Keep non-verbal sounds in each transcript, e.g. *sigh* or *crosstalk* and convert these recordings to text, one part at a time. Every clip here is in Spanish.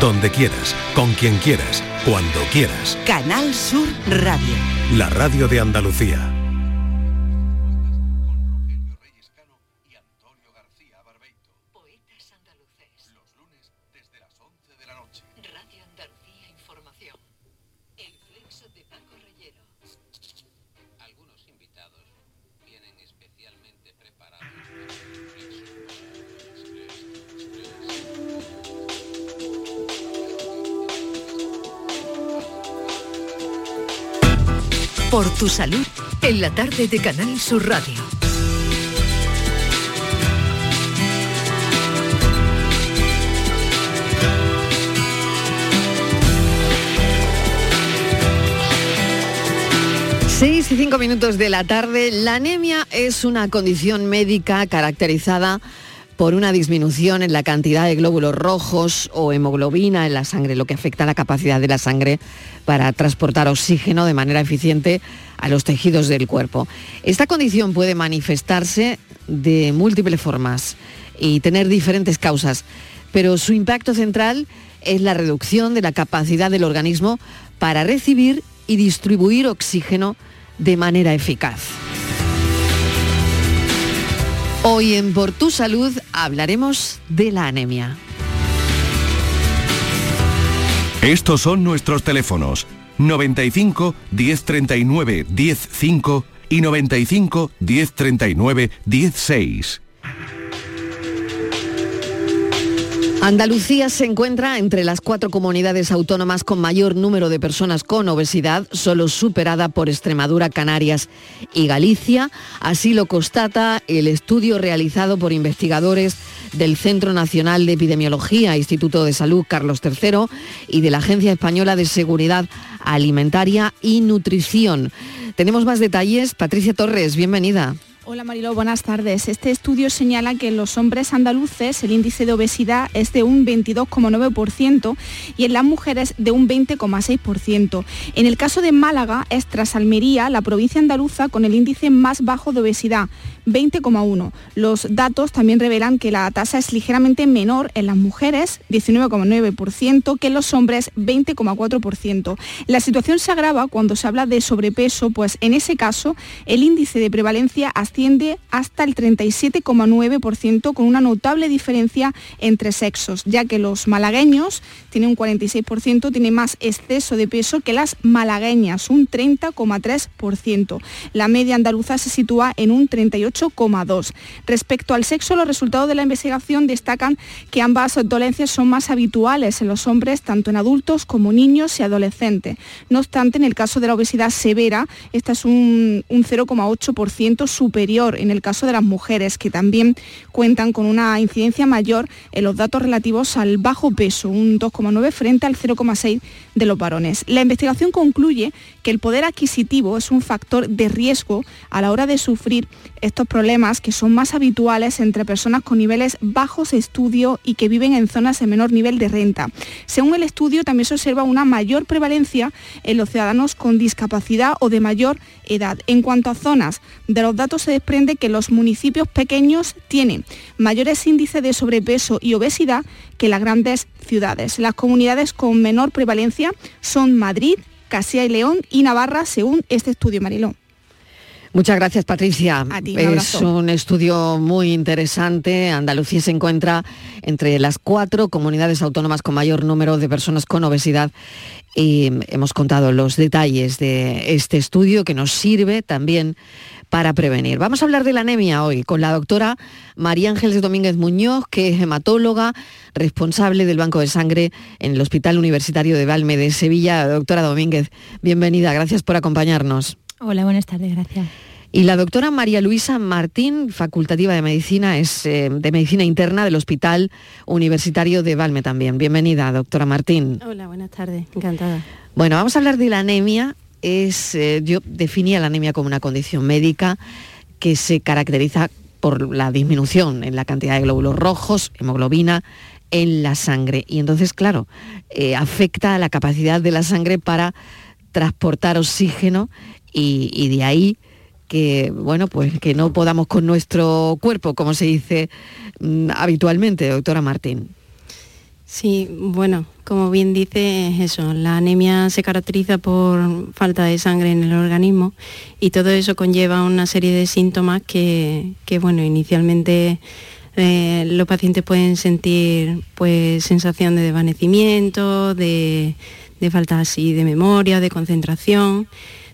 donde quieras, con quien quieras, cuando quieras. Canal Sur Radio. La radio de Andalucía. Tu salud, en la tarde de Canal Sur Radio. Seis y cinco minutos de la tarde. La anemia es una condición médica caracterizada una disminución en la cantidad de glóbulos rojos o hemoglobina en la sangre, lo que afecta a la capacidad de la sangre para transportar oxígeno de manera eficiente a los tejidos del cuerpo. Esta condición puede manifestarse de múltiples formas y tener diferentes causas, pero su impacto central es la reducción de la capacidad del organismo para recibir y distribuir oxígeno de manera eficaz. Hoy en Por tu Salud hablaremos de la anemia. Estos son nuestros teléfonos 95 1039 105 y 95 1039 16. Andalucía se encuentra entre las cuatro comunidades autónomas con mayor número de personas con obesidad, solo superada por Extremadura, Canarias y Galicia. Así lo constata el estudio realizado por investigadores del Centro Nacional de Epidemiología, Instituto de Salud Carlos III y de la Agencia Española de Seguridad Alimentaria y Nutrición. Tenemos más detalles. Patricia Torres, bienvenida. Hola Marilo, buenas tardes. Este estudio señala que en los hombres andaluces el índice de obesidad es de un 22,9% y en las mujeres de un 20,6%. En el caso de Málaga es tras Almería la provincia andaluza con el índice más bajo de obesidad, 20,1. Los datos también revelan que la tasa es ligeramente menor en las mujeres, 19,9%, que en los hombres, 20,4%. La situación se agrava cuando se habla de sobrepeso, pues en ese caso el índice de prevalencia asciende hasta el 37,9% con una notable diferencia entre sexos, ya que los malagueños tienen un 46%, tienen más exceso de peso que las malagueñas, un 30,3%. La media andaluza se sitúa en un 38,2%. Respecto al sexo, los resultados de la investigación destacan que ambas dolencias son más habituales en los hombres, tanto en adultos como niños y adolescentes. No obstante, en el caso de la obesidad severa, esta es un, un 0,8% superior en el caso de las mujeres, que también cuentan con una incidencia mayor en los datos relativos al bajo peso, un 2,9 frente al 0,6 de los varones. La investigación concluye que el poder adquisitivo es un factor de riesgo a la hora de sufrir estos problemas que son más habituales entre personas con niveles bajos de estudio y que viven en zonas de menor nivel de renta. Según el estudio, también se observa una mayor prevalencia en los ciudadanos con discapacidad o de mayor edad. En cuanto a zonas, de los datos se desprende que los municipios pequeños tienen mayores índices de sobrepeso y obesidad que las grandes ciudades. Las comunidades con menor prevalencia son Madrid, Castilla y León y Navarra, según este estudio, Marilón. Muchas gracias, Patricia. es un estudio muy interesante. Andalucía se encuentra entre las cuatro comunidades autónomas con mayor número de personas con obesidad y hemos contado los detalles de este estudio que nos sirve también para prevenir. Vamos a hablar de la anemia hoy con la doctora María Ángeles Domínguez Muñoz, que es hematóloga, responsable del Banco de Sangre en el Hospital Universitario de Valme de Sevilla. Doctora Domínguez, bienvenida, gracias por acompañarnos. Hola, buenas tardes, gracias. Y la doctora María Luisa Martín, facultativa de medicina, es eh, de medicina interna del Hospital Universitario de Valme también. Bienvenida, doctora Martín. Hola, buenas tardes, encantada. Bueno, vamos a hablar de la anemia es, eh, yo definía la anemia como una condición médica que se caracteriza por la disminución en la cantidad de glóbulos rojos, hemoglobina, en la sangre. Y entonces, claro, eh, afecta a la capacidad de la sangre para transportar oxígeno y, de ahí que bueno pues que no podamos con nuestro cuerpo como se dice mm, habitualmente doctora Martín. Sí, bueno, como bien dice, es eso, la anemia se caracteriza por falta de sangre en el organismo y todo eso conlleva una serie de síntomas que, bueno, inicialmente eh, los pacientes pueden sentir pues sensación de desvanecimiento, de, de falta así de memoria, de concentración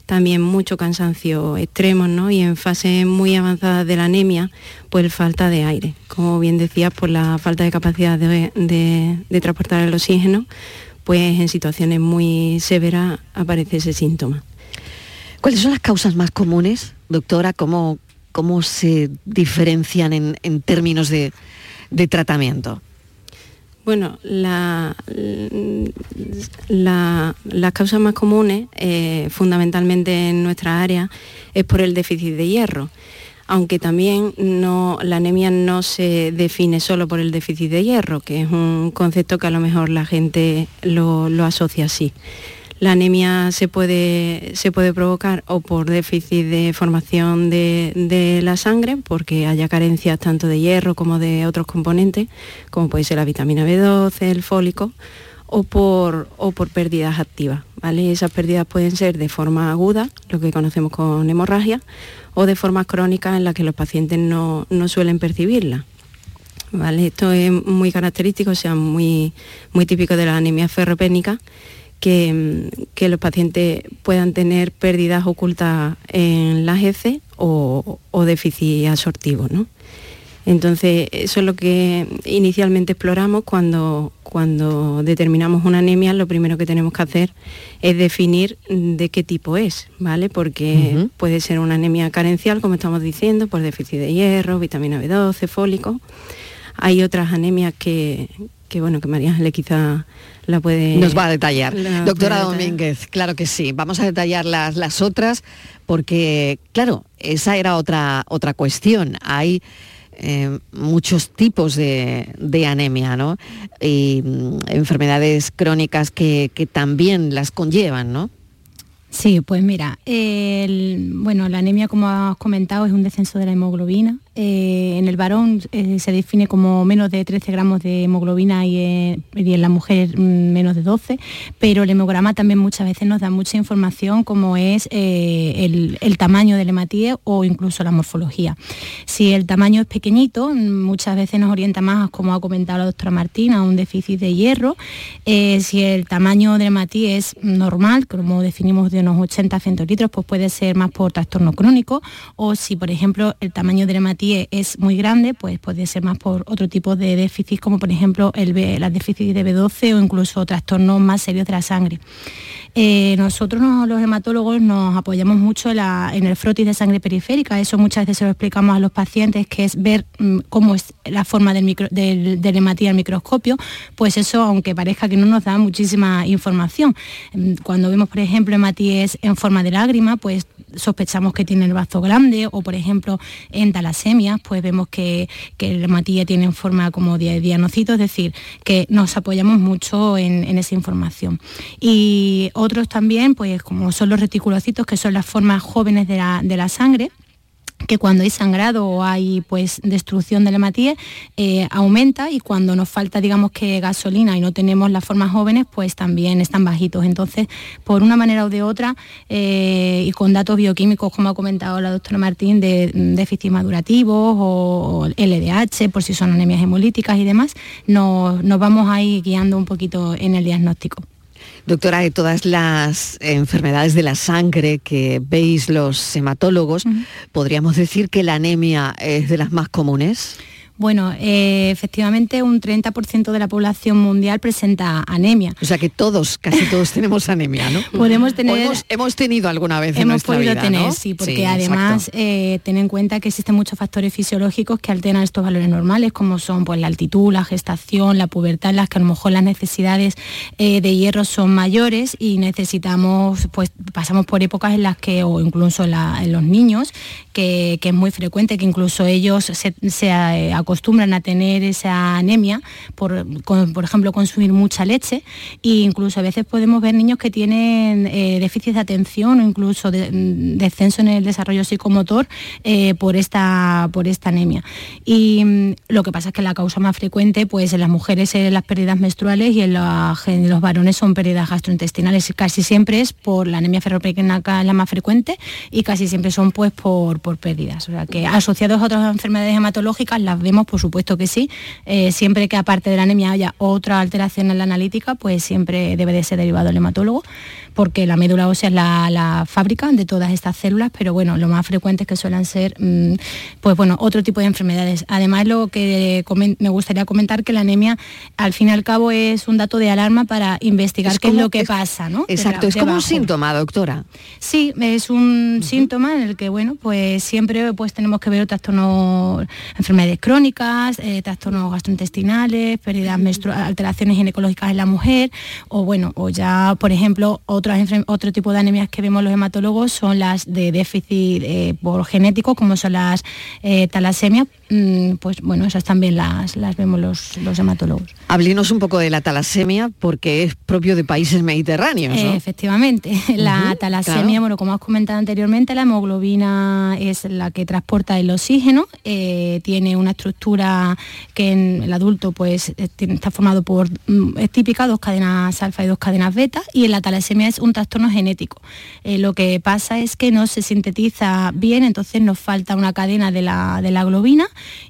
también mucho cansancio extremo, ¿no? Y en fases muy avanzadas de la anemia, pues falta de aire. Como bien decías, por la falta de capacidad de, transportar el oxígeno, pues en situaciones muy severas aparece ese síntoma. ¿Cuáles son las causas más comunes, doctora? ¿Cómo, cómo se diferencian en, términos de tratamiento? Bueno, las causas más comunes, eh, fundamentalmente en nuestra área, es por el déficit de hierro, aunque también la anemia no se define solo por el déficit de hierro, que es un concepto que a lo mejor la gente lo asocia así. La anemia se puede, se puede provocar o por déficit de formación de, la sangre, porque haya carencias tanto de hierro como de otros componentes, como puede ser la vitamina B12, el fólico, o por, o por pérdidas activas. ¿vale? Esas pérdidas pueden ser de forma aguda, lo que conocemos con hemorragia, o de formas crónicas en las que los pacientes no, suelen percibirla. ¿Vale? Esto es muy característico, o sea, muy, muy típico de la anemia ferropénica que, los pacientes puedan tener pérdidas ocultas en las heces o, déficit absortivo. ¿no? Entonces, eso es lo que inicialmente exploramos cuando, cuando determinamos una anemia, lo primero que tenemos que hacer es definir de qué tipo es, ¿vale? Porque puede ser una anemia carencial, como estamos diciendo, por déficit de hierro, vitamina B12, fólico. Hay otras anemias que, que bueno, que María le quizá la puede... Nos va a detallar. Doctora Domínguez, claro que sí. Vamos a detallar las, las otras porque, claro, esa era otra, otra cuestión. Hay eh, muchos tipos de, anemia, ¿no? Y mm, enfermedades crónicas que, que también las conllevan, ¿no? Sí, pues mira, bueno, la anemia, como has comentado, es un descenso de la hemoglobina. Eh, en el varón eh, se define como menos de 13 gramos de hemoglobina y, en la mujer mm, menos de 12, pero el hemograma también muchas veces nos da mucha información como es eh, el, tamaño del hematíe o incluso la morfología. Si el tamaño es pequeñito, muchas veces nos orienta más, como ha comentado la doctora Martina, a un déficit de hierro. si el tamaño del hematíe es normal, como definimos de unos 80 centilitros, pues puede ser más por trastorno crónico o si, por ejemplo, el tamaño del hematíe es muy grande, pues puede ser más por otro tipo de déficit, como por ejemplo el, la déficit de B12 o incluso trastornos más serios de la sangre. Eh, nosotros los hematólogos nos apoyamos mucho en, el frotis de sangre periférica, eso muchas veces se lo explicamos a los pacientes, que es ver mm, cómo es la forma del, micro, del, al microscopio, pues eso, aunque parezca que no nos da muchísima información. Mm, cuando vemos, por ejemplo, hematíes en forma de lágrima, pues sospechamos que tiene el bazo grande o por ejemplo en pues vemos que, que el hematía tiene en forma como de dianocito, es decir, que nos apoyamos mucho en, esa información. Y otros también, pues como son los reticulocitos, que son las formas jóvenes de la sangre, que cuando hay sangrado o hay pues destrucción del hematíe eh, aumenta y cuando nos falta digamos que gasolina y no tenemos las formas jóvenes pues también están bajitos entonces por una manera o de otra eh, y con datos bioquímicos como ha comentado la doctora Martín de déficit madurativos o, LDH por si son anemias hemolíticas y demás nos, nos vamos ahí guiando un poquito en el diagnóstico. Doctora, de todas las enfermedades de la sangre que veis los hematólogos, ¿podríamos decir que la anemia es de las más comunes? Bueno, eh, efectivamente un 30% de la población mundial presenta anemia. O sea que todos, casi todos tenemos anemia, ¿no? *laughs* Podemos tener... Hemos, tenido alguna vez en nuestra vida, Hemos podido tener, sí, porque además eh, ten en cuenta que existen muchos factores fisiológicos que alteran estos valores normales, como son pues, la altitud, la gestación, la pubertad, en las que a lo mejor las necesidades eh, de hierro son mayores y necesitamos, pues pasamos por épocas en las que, o incluso en los niños, que, es muy frecuente que incluso ellos se, se acostumbran a tener esa anemia por, por ejemplo, consumir mucha leche e incluso a veces podemos ver niños que tienen eh, déficit de atención o incluso mm, descenso en el desarrollo psicomotor eh, por, esta, por esta anemia. Y mm, lo que pasa es que la causa más frecuente pues en las mujeres es las pérdidas menstruales y en, los varones son pérdidas gastrointestinales. Casi siempre es por la anemia ferropriénica la más frecuente y casi siempre son pues por, por pérdidas. O sea que asociados a otras enfermedades hematológicas las vemos, por supuesto que sí. Eh, siempre que aparte de la anemia haya otra alteración en la analítica, pues siempre debe de ser derivado el hematólogo porque la médula ósea es la, fábrica de todas estas células, pero bueno, lo más frecuente es que suelen ser, mm, pues bueno, otro tipo de enfermedades. Además, lo que me gustaría comentar que la anemia, al fin y al cabo, es un dato de alarma para investigar qué es lo que pasa, ¿no? Exacto, es como un síntoma, doctora. Sí, es un síntoma en el que, bueno, pues siempre pues tenemos que ver trastornos, enfermedades crónicas, eh, trastornos gastrointestinales, pérdidas menstruales, alteraciones ginecológicas en la mujer, o bueno, o ya, por ejemplo, otro tipo de anemias que vemos los hematólogos son las de déficit eh, por genético, como son las eh, talasemias, mm, pues bueno, esas también las, las vemos los, los hematólogos. Hablemos un poco de la talasemia, porque es propio de países mediterráneos. efectivamente, *laughs* la talasemia, bueno, como has comentado anteriormente, la hemoglobina es la que transporta el oxígeno, eh, tiene una estructura que en el adulto pues está formado por, mm, es típica, dos cadenas alfa y dos cadenas beta, y en la talasemia es un trastorno genético. Eh, lo que pasa es que no se sintetiza bien, entonces nos falta una cadena de la, de la globina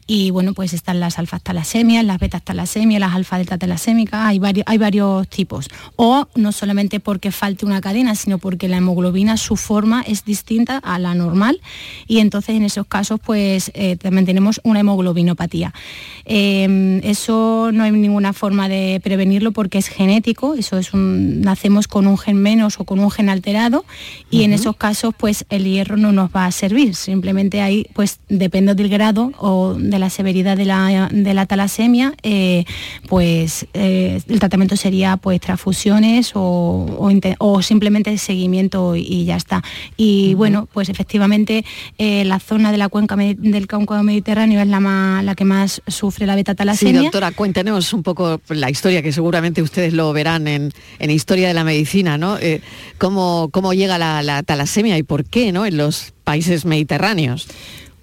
y bueno, pues están las alfas talasemias, las betas talasemias, las alfa delta talasémicas, hay varios, hay varios tipos. O no solamente porque falte una cadena, sino porque la hemoglobina, su forma es distinta a la normal y entonces en esos casos pues eh, también tenemos una Em, eso no hay ninguna forma de prevenirlo porque es genético, eso es un, nacemos con un gen menos o con un gen alterado y en esos casos pues el hierro no nos va a servir, simplemente ahí pues depende del grado o de la severidad de la, de la talasemia, eh, pues eh, el tratamiento sería pues transfusiones o, o, simplemente seguimiento y, ya está. Y bueno, pues efectivamente eh, la zona de la cuenca del cauca mediterráneo es la, la que más sufre la beta talasemia. Sí, doctora, cuéntenos un poco la historia, que seguramente ustedes lo verán en, en Historia de la Medicina, ¿no? cómo, cómo llega la, la talasemia y por qué, ¿no? En los países mediterráneos.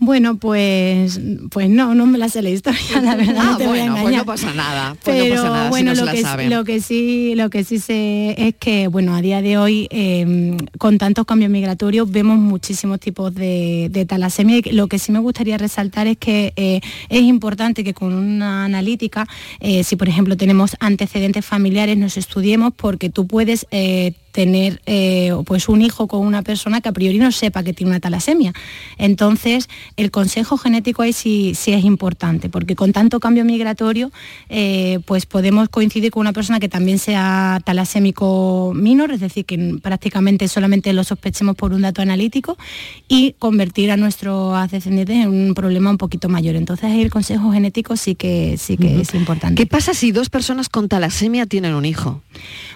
Bueno, pues, pues no, no me la sé la historia, *laughs* la verdad. Ah, bueno, pues no pasa nada. Pues Pero bueno, lo, que, lo, que, sí, lo que sí sé es que, bueno, a día de hoy, em, con tantos cambios migratorios, vemos muchísimos tipos de, talasemia. Y lo que sí me gustaría resaltar es que eh, es importante que con una analítica, eh, si por ejemplo tenemos antecedentes familiares, nos estudiemos porque tú puedes eh, tener eh, pues un hijo con una persona que a priori no sepa que tiene una talasemia. Entonces, el consejo genético ahí sí, sí es importante, porque con tanto cambio migratorio, eh, pues podemos coincidir con una persona que también sea talasémico minor, es decir, que prácticamente solamente lo sospechemos por un dato analítico, y convertir a nuestros descendientes en un problema un poquito mayor. Entonces, el consejo genético sí que, sí que es importante. ¿Qué pasa si dos personas con talasemia tienen un hijo?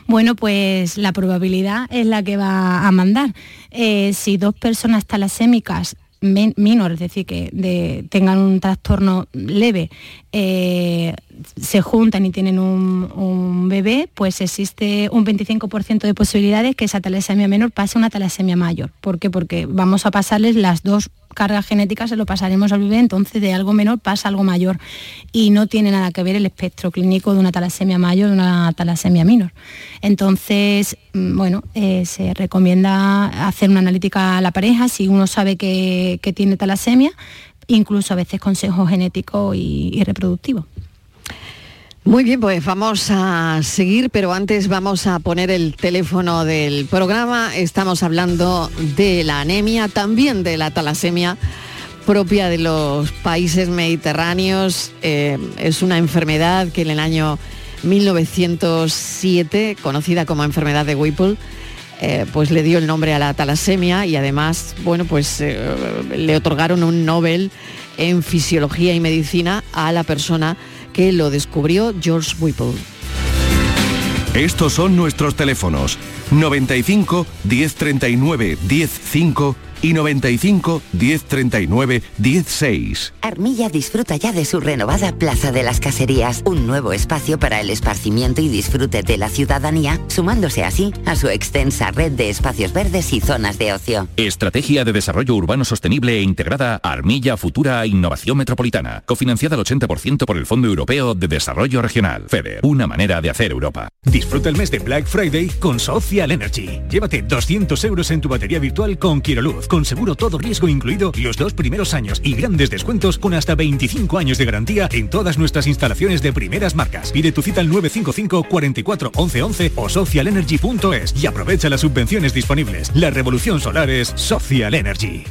Bueno, pues la probabilidad es la que va a mandar. Eh, si dos personas talasémicas menor, es decir, que tengan un trastorno leve, eh, se juntan y tienen un, bebé, pues existe un 25% de posibilidades que esa talasemia menor pase a una talasemia mayor. ¿Por qué? Porque vamos a pasarles las dos cargas genéticas, se lo pasaremos al bebé, entonces de algo menor pasa algo mayor. Y no tiene nada que ver el espectro clínico de una talasemia mayor de una talasemia menor. Entonces, mm, bueno, eh, se recomienda hacer una analítica a la pareja si uno sabe que, tiene talasemia, incluso a veces consejo genético y reproductivo. Muy bien, pues vamos a seguir, pero antes vamos a poner el teléfono del programa. Estamos hablando de la anemia, también de la talasemia propia de los países mediterráneos. Eh, es una enfermedad que en el año 1907, conocida como enfermedad de Whipple, eh, pues le dio el nombre a la talasemia y además, bueno, pues eh, le otorgaron un Nobel en fisiología y medicina a la persona que lo descubrió George Whipple. Estos son nuestros teléfonos 95 1039 105 y 95 1039 16. Armilla disfruta ya de su renovada Plaza de las Caserías, un nuevo espacio para el esparcimiento y disfrute de la ciudadanía, sumándose así a su extensa red de espacios verdes y zonas de ocio. Estrategia de Desarrollo Urbano Sostenible e Integrada Armilla Futura Innovación Metropolitana, cofinanciada al 80% por el Fondo Europeo de Desarrollo Regional. FEDER, una manera de hacer Europa. Disfruta el mes de Black Friday con Social Energy. Llévate 200 euros en tu batería virtual con Quiroluz con seguro todo riesgo incluido los dos primeros años y grandes descuentos con hasta 25 años de garantía en todas nuestras instalaciones de primeras marcas. Pide tu cita al 955 44 11 11 o socialenergy.es y aprovecha las subvenciones disponibles. La revolución solar es Social Energy.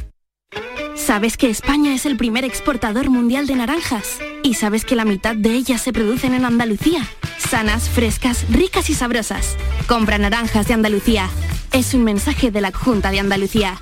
¿Sabes que España es el primer exportador mundial de naranjas? ¿Y sabes que la mitad de ellas se producen en Andalucía? Sanas, frescas, ricas y sabrosas. Compra naranjas de Andalucía. Es un mensaje de la Junta de Andalucía.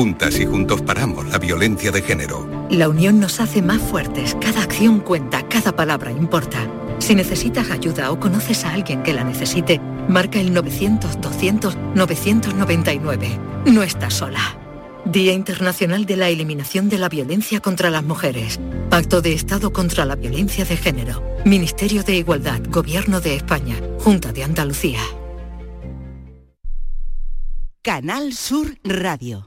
juntas y juntos paramos la violencia de género. La unión nos hace más fuertes. Cada acción cuenta, cada palabra importa. Si necesitas ayuda o conoces a alguien que la necesite, marca el 900-200-999. No estás sola. Día Internacional de la Eliminación de la Violencia contra las Mujeres. Pacto de Estado contra la Violencia de Género. Ministerio de Igualdad, Gobierno de España, Junta de Andalucía. Canal Sur Radio.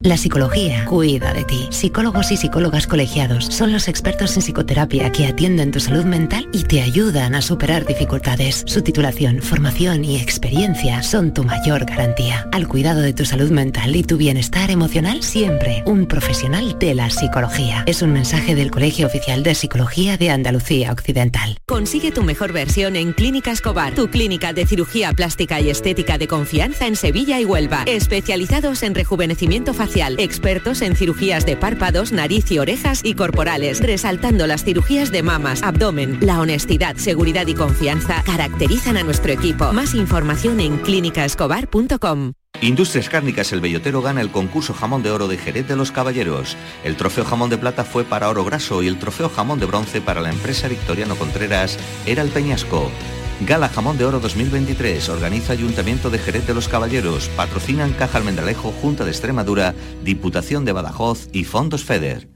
La psicología cuida de ti. Psicólogos y psicólogas colegiados son los expertos en psicoterapia que atienden tu salud mental y te ayudan a superar dificultades. Su titulación, formación y experiencia son tu mayor garantía. Al cuidado de tu salud mental y tu bienestar emocional, siempre un profesional de la psicología. Es un mensaje del Colegio Oficial de Psicología de Andalucía Occidental. Consigue tu mejor versión en Clínica Escobar, tu clínica de cirugía plástica y estética de confianza en Sevilla y Huelva. Especializados en rejuvenecimiento facial expertos en cirugías de párpados, nariz y orejas y corporales, resaltando las cirugías de mamas, abdomen. La honestidad, seguridad y confianza caracterizan a nuestro equipo. Más información en clínicaescobar.com. Industrias Cárnicas El Bellotero gana el concurso Jamón de Oro de Jerez de los Caballeros. El trofeo Jamón de Plata fue para Oro Graso y el trofeo Jamón de Bronce para la empresa Victoriano Contreras era el Peñasco. Gala Jamón de Oro 2023 organiza Ayuntamiento de Jerez de los Caballeros, patrocinan Caja Almendralejo, Junta de Extremadura, Diputación de Badajoz y Fondos FEDER.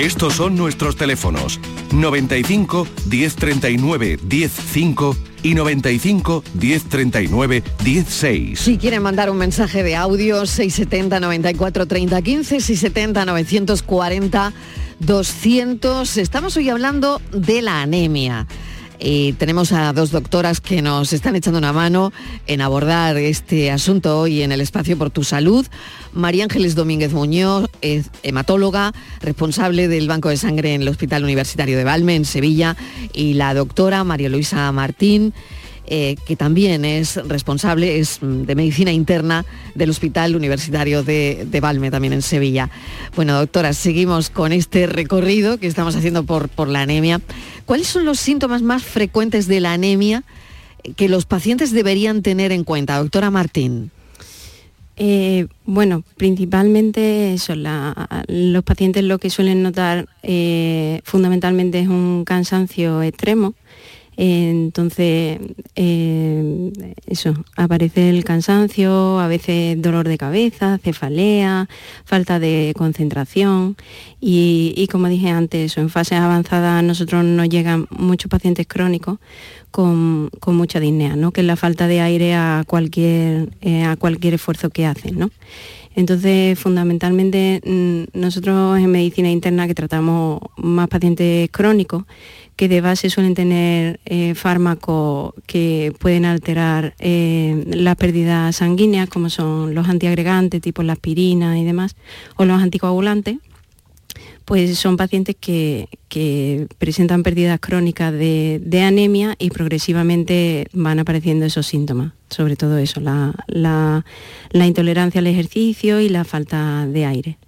Estos son nuestros teléfonos 95 1039 105 y 95 1039 16. Si quieren mandar un mensaje de audio 670 94 30 15 670 940 200. Estamos hoy hablando de la anemia. Y tenemos a dos doctoras que nos están echando una mano en abordar este asunto hoy en el espacio por tu salud. María Ángeles Domínguez Muñoz, es hematóloga, responsable del Banco de Sangre en el Hospital Universitario de Valme, en Sevilla, y la doctora María Luisa Martín, eh, que también es responsable, es mm, de medicina interna del Hospital Universitario de, de, Valme, también en Sevilla. Bueno, doctora, seguimos con este recorrido que estamos haciendo por, por la anemia. ¿Cuáles son los síntomas más frecuentes de la anemia que los pacientes deberían tener en cuenta? Doctora Martín. Eh, bueno, principalmente eso, los pacientes lo que suelen notar eh, fundamentalmente es un cansancio extremo, entonces, eh, eso, aparece el cansancio, a veces dolor de cabeza, cefalea, falta de concentración y, como dije antes, en fase avanzada a nosotros nos llegan muchos pacientes crónicos con, mucha disnea, ¿no? que es la falta de aire a cualquier, eh, a cualquier esfuerzo que hacen. ¿no? Entonces, fundamentalmente, mm, nosotros en medicina interna que tratamos más pacientes crónicos, que de base suelen tener eh, fármacos que pueden alterar eh, las pérdidas sanguíneas, como son los antiagregantes, tipo la aspirina y demás, o los anticoagulantes, pues son pacientes que, presentan pérdidas crónicas de, anemia y progresivamente van apareciendo esos síntomas, sobre todo eso, la intolerancia al ejercicio y la falta de aire.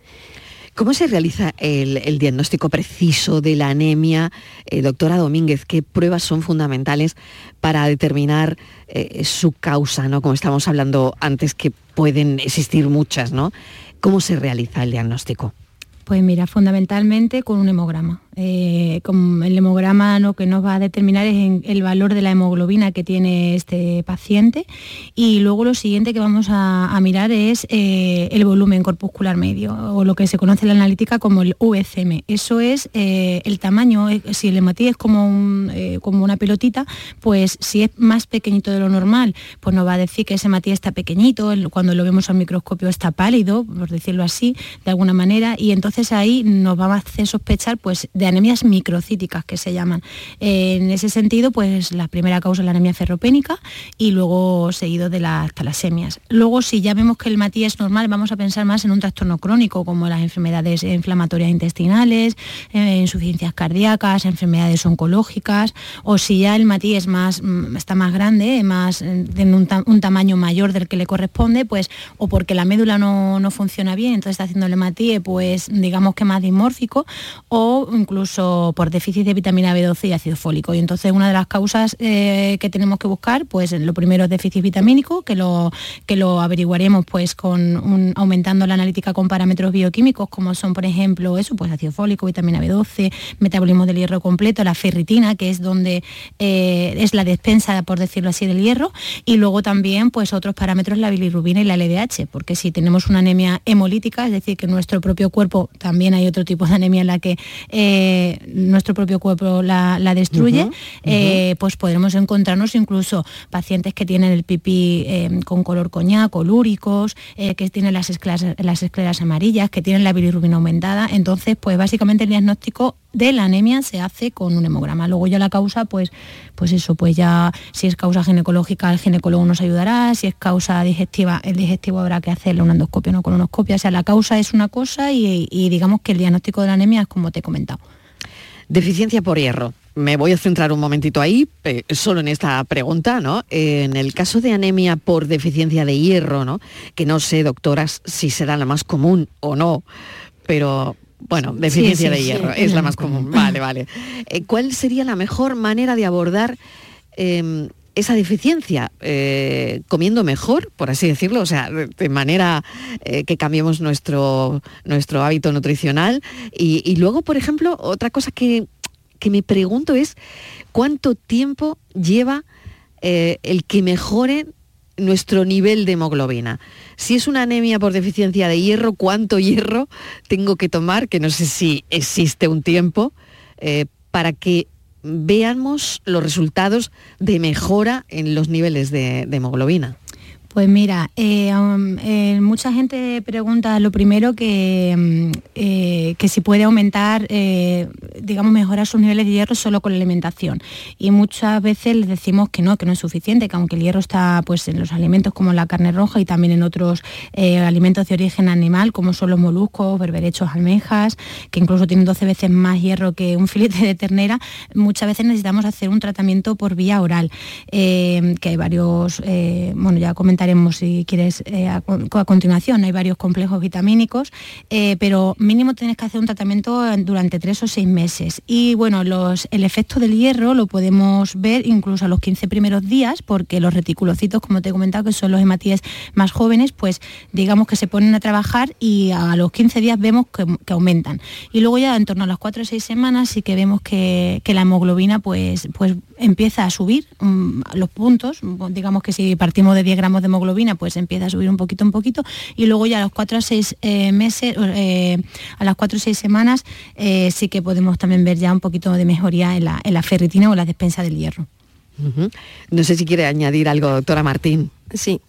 ¿Cómo se realiza el, diagnóstico preciso de la anemia? Eh, doctora Domínguez, ¿qué pruebas son fundamentales para determinar eh, su causa, ¿no? Como estamos hablando antes, que pueden existir muchas, ¿no? ¿Cómo se realiza el diagnóstico? Pues mira, fundamentalmente con un hemograma. Eh, el hemograma lo que nos va a determinar es el valor de la hemoglobina que tiene este paciente y luego lo siguiente que vamos a, mirar es eh, el volumen corpuscular medio o lo que se conoce en la analítica como el VCM. Eso es eh, el tamaño, si el hematí es como, como una pelotita, pues si es más pequeñito de lo normal, pues nos va a decir que ese hematí está pequeñito, cuando lo vemos al microscopio está pálido, por decirlo así, de alguna manera, y entonces ahí nos va a hacer sospechar pues anemias microcíticas que se llaman. en ese sentido, pues la primera causa es la anemia ferropénica y luego seguido de las talasemias. Luego, si ya vemos que el matí es normal, vamos a pensar más en un trastorno crónico como las enfermedades inflamatorias intestinales, eh, insuficiencias cardíacas, enfermedades oncológicas, o si ya el matí es más, mm, está más grande, más, eh, en un, tamaño mayor del que le corresponde, pues o porque la médula no, no funciona bien, entonces está haciendo el hematíe, pues digamos que más dimórfico, o incluso por déficit de vitamina B12 y ácido fólico. Y entonces una de las causas eh, que tenemos que buscar, pues lo primero es déficit vitamínico, que lo, que lo averiguaremos pues con aumentando la analítica con parámetros bioquímicos, como son por ejemplo eso, pues ácido fólico, vitamina B12, metabolismo del hierro completo, la ferritina, que es donde eh, es la despensa, por decirlo así, del hierro, y luego también pues otros parámetros, la bilirrubina y la LDH, porque si tenemos una anemia hemolítica, es decir, que nuestro propio cuerpo también hay otro tipo de anemia en la que eh, nuestro propio cuerpo la, destruye, eh, pues podremos encontrarnos incluso pacientes que tienen el pipí eh, con color coñac, colúricos, que tienen las escleras, las escleras amarillas, que tienen la bilirrubina aumentada. Entonces, pues básicamente el diagnóstico de la anemia se hace con un hemograma. Luego ya la causa, pues, pues eso, pues ya si es causa ginecológica, el ginecólogo nos ayudará, si es causa digestiva, el digestivo habrá que hacerle una endoscopia o una colonoscopia. O sea, la causa es una cosa y, digamos que el diagnóstico de la anemia es como te he comentado. Deficiencia por hierro. Me voy a centrar un momentito ahí, solo en esta pregunta, ¿no? en el caso de anemia por deficiencia de hierro, ¿no? Que no sé, doctoras, si será la más común o no, pero bueno, deficiencia de hierro, es la más común. Vale, vale. Eh, ¿Cuál sería la mejor manera de abordar em, esa deficiencia? Eh, comiendo mejor, por así decirlo, o sea, de manera eh, que cambiemos nuestro, nuestro hábito nutricional. Y, luego, por ejemplo, otra cosa que, que, me pregunto es, ¿cuánto tiempo lleva el que mejore nuestro nivel de hemoglobina. Si es una anemia por deficiencia de hierro, ¿cuánto hierro tengo que tomar? Que no sé si existe un tiempo eh, para que veamos los resultados de mejora en los niveles de hemoglobina. Pues mira, eh, eh, mucha gente pregunta lo primero que, mm, eh, que si puede aumentar, digamos, mejorar sus niveles de hierro solo con la alimentación. Y muchas veces les decimos que no, que no es suficiente, que aunque el hierro está pues, en los alimentos como la carne roja y también en otros alimentos de origen animal, como son los moluscos, berberechos, almejas, que incluso tienen 12 veces más hierro que un *laughs* filete de ternera, muchas veces necesitamos hacer un tratamiento por vía oral, que hay varios, bueno, ya comenté haremos si quieres eh, a, continuación. Hay varios complejos vitamínicos, eh, pero mínimo tienes que hacer un tratamiento durante tres o seis meses. Y bueno, los, el efecto del hierro lo podemos ver incluso a los 15 primeros días, porque los reticulocitos, como te he comentado, que son los hematíes más jóvenes, pues digamos que se ponen a trabajar y a los 15 días vemos que, aumentan. Y luego ya en torno a las 4 o 6 semanas sí que vemos que, la hemoglobina pues, pues empieza a subir mm, los puntos, digamos que si partimos de 10 gramos de hemoglobina, pues empieza a subir un poquito, un poquito, y luego ya a los 4 a 6 eh, meses, eh, a las 4 o 6 semanas, eh, sí que podemos también ver ya un poquito de mejoría en la, ferritina o la despensa del hierro. No sé si quiere añadir algo, doctora Martín. Sí,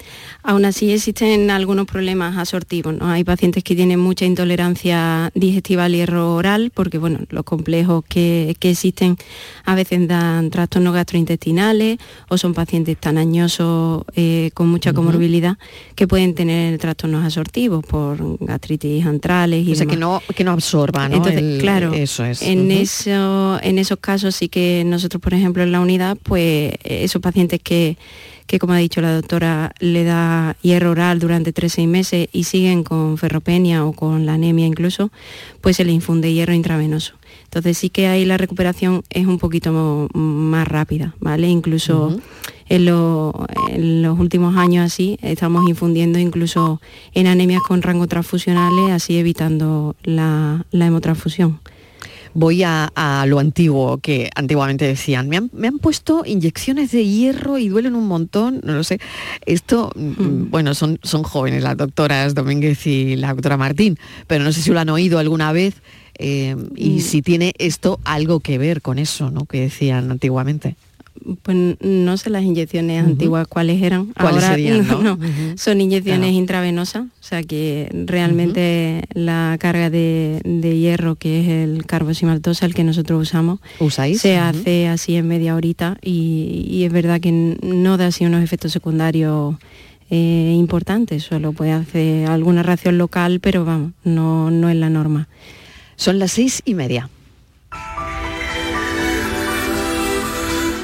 aún así existen algunos problemas asortivos. ¿no? Hay pacientes que tienen mucha intolerancia digestiva al hierro oral porque bueno, los complejos que, existen a veces dan trastornos gastrointestinales o son pacientes tan añosos eh, con mucha comorbilidad que pueden tener trastornos asortivos por gastritis antrales y O sea, que no, que no absorban, Entonces, claro, eso es. En, eso, en esos casos sí que nosotros, por ejemplo, en la unidad, pues esos pacientes que que como ha dicho la doctora, le da hierro oral durante 3-6 meses y siguen con ferropenia o con la anemia incluso, pues se le infunde hierro intravenoso. Entonces sí que ahí la recuperación es un poquito más rápida, ¿vale? Incluso en, los últimos años así estamos infundiendo incluso en anemias con rango transfusionales, así evitando la, la hemotransfusión voy a, lo antiguo que antiguamente decían. Me han, puesto inyecciones de hierro y duelen un montón, no lo sé. Esto, mm, hmm. bueno, son, son jóvenes las doctoras Domínguez y la doctora Martín, pero no sé si lo han oído alguna vez eh, y mm. si tiene esto algo que ver con eso, ¿no? Que decían antiguamente pues no sé las inyecciones antiguas cuáles eran. ¿Cuáles Ahora serían, no, son inyecciones intravenosas, o sea que realmente la carga de, hierro, que es el carbosimaltosa, el que nosotros usamos, ¿Usáis? se hace así en media horita y, es verdad que no da así unos efectos secundarios eh, importantes, solo puede hacer alguna reacción local, pero vamos, no, no es la norma. Son las seis y media.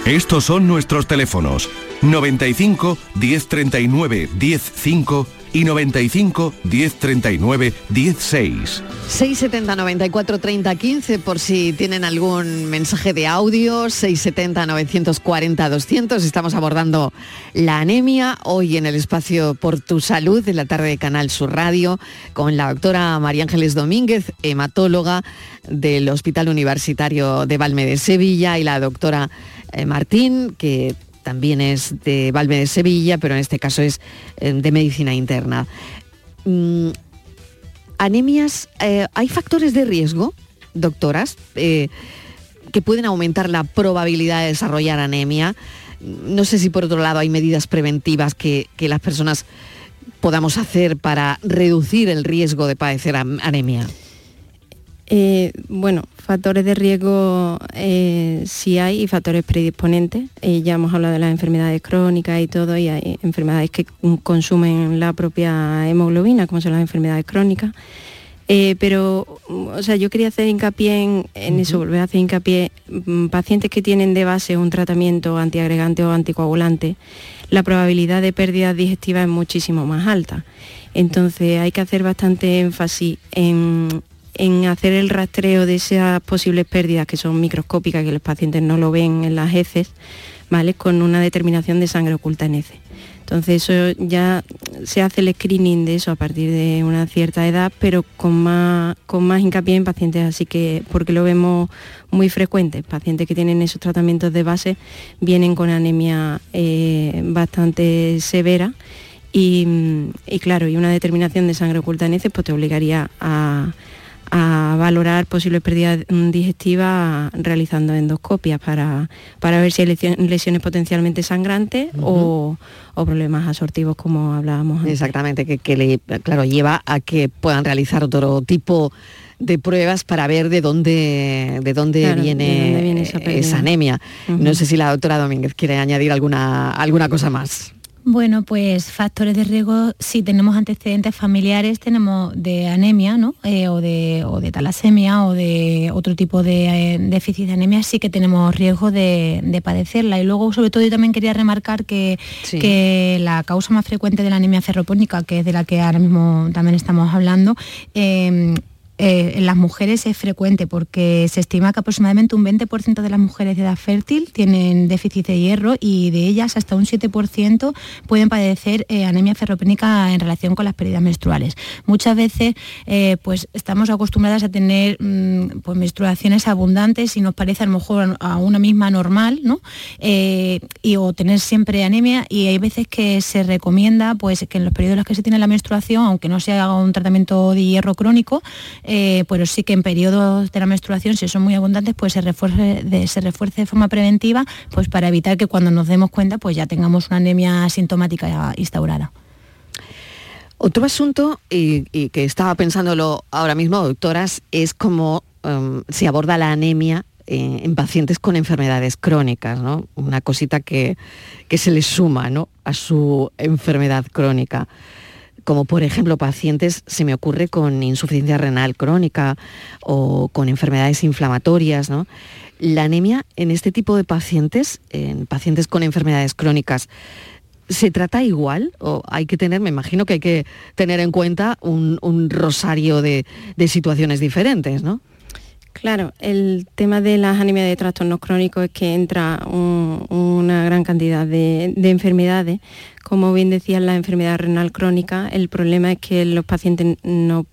Estos son nuestros teléfonos 95 1039 105 y 95 1039 16. 670 94 30 15 por si tienen algún mensaje de audio, 670 940 200. Estamos abordando la anemia hoy en el espacio Por tu Salud de la tarde de Canal Sur Radio con la doctora María Ángeles Domínguez, hematóloga del Hospital Universitario de Valme de Sevilla y la doctora eh, Martín, que también es de Valme de Sevilla, pero en este caso es eh, de medicina interna. Mm, anemias, eh, ¿hay factores de riesgo, doctoras, que pueden aumentar la probabilidad de desarrollar anemia? No sé si por otro lado hay medidas preventivas que, que las personas podamos hacer para reducir el riesgo de padecer anemia. Eh, bueno, factores de riesgo eh, sí hay y factores predisponentes. Eh, ya hemos hablado de las enfermedades crónicas y todo, y hay enfermedades que consumen la propia hemoglobina, como son las enfermedades crónicas. pero, o sea, yo quería hacer hincapié en, eso, volver a hacer hincapié, mm, pacientes que tienen de base un tratamiento antiagregante o anticoagulante, la probabilidad de pérdida digestiva es muchísimo más alta. Entonces hay que hacer bastante énfasis en, en hacer el rastreo de esas posibles pérdidas que son microscópicas, que los pacientes no lo ven en las heces, ¿vale? con una determinación de sangre oculta en heces. Entonces eso ya se hace el screening de eso a partir de una cierta edad, pero con más, con más hincapié en pacientes así que, porque lo vemos muy frecuente, pacientes que tienen esos tratamientos de base vienen con anemia eh, bastante severa y, y, claro, y una determinación de sangre oculta en heces pues te obligaría a, a valorar posibles pérdidas digestivas realizando endoscopias para, para ver si hay lesiones potencialmente sangrantes o, problemas asortivos como hablábamos antes. Exactamente, que, le, claro, lleva a que puedan realizar otro tipo de pruebas para ver de dónde, de dónde viene, esa, anemia. No sé si la doctora Domínguez quiere añadir alguna, alguna cosa más. Bueno, pues factores de riesgo, si tenemos antecedentes familiares, tenemos de anemia, ¿no? Eh, o, de, o, de, talasemia o de otro tipo de eh, déficit de anemia, sí que tenemos riesgo de, padecerla. Y luego, sobre todo, yo también quería remarcar que, que la causa más frecuente de la anemia ferropónica, que es de la que ahora mismo también estamos hablando, eh, eh, en las mujeres es frecuente porque se estima que aproximadamente un 20% de las mujeres de edad fértil tienen déficit de hierro y de ellas hasta un 7% pueden padecer eh, anemia ferropénica en relación con las pérdidas menstruales. Muchas veces eh, pues estamos acostumbradas a tener mm, pues, menstruaciones abundantes y nos parece a lo mejor a una misma normal, ¿no? y, o tener siempre anemia y hay veces que se recomienda pues que en los periodos en los que se tiene la menstruación, aunque no se haga un tratamiento de hierro crónico, eh, pero sí que en periodos de la menstruación, si son muy abundantes, pues se refuerce de, se refuerce de forma preventiva pues para evitar que cuando nos demos cuenta pues ya tengamos una anemia sintomática instaurada. Otro asunto, y, que estaba pensándolo ahora mismo, doctoras, es cómo em, se aborda la anemia eh, en pacientes con enfermedades crónicas, ¿no? Una cosita que, que se le suma ¿no? a su enfermedad crónica como por ejemplo pacientes, se me ocurre con insuficiencia renal crónica o con enfermedades inflamatorias, ¿no? La anemia en este tipo de pacientes, en pacientes con enfermedades crónicas, ¿se trata igual? ¿O hay que tener, me imagino que hay que tener en cuenta un, rosario de, situaciones diferentes, ¿no? Claro, el tema de las anemias de trastornos crónicos es que entra una gran cantidad de, enfermedades. Como bien decía, la enfermedad renal crónica, el problema es que los pacientes no,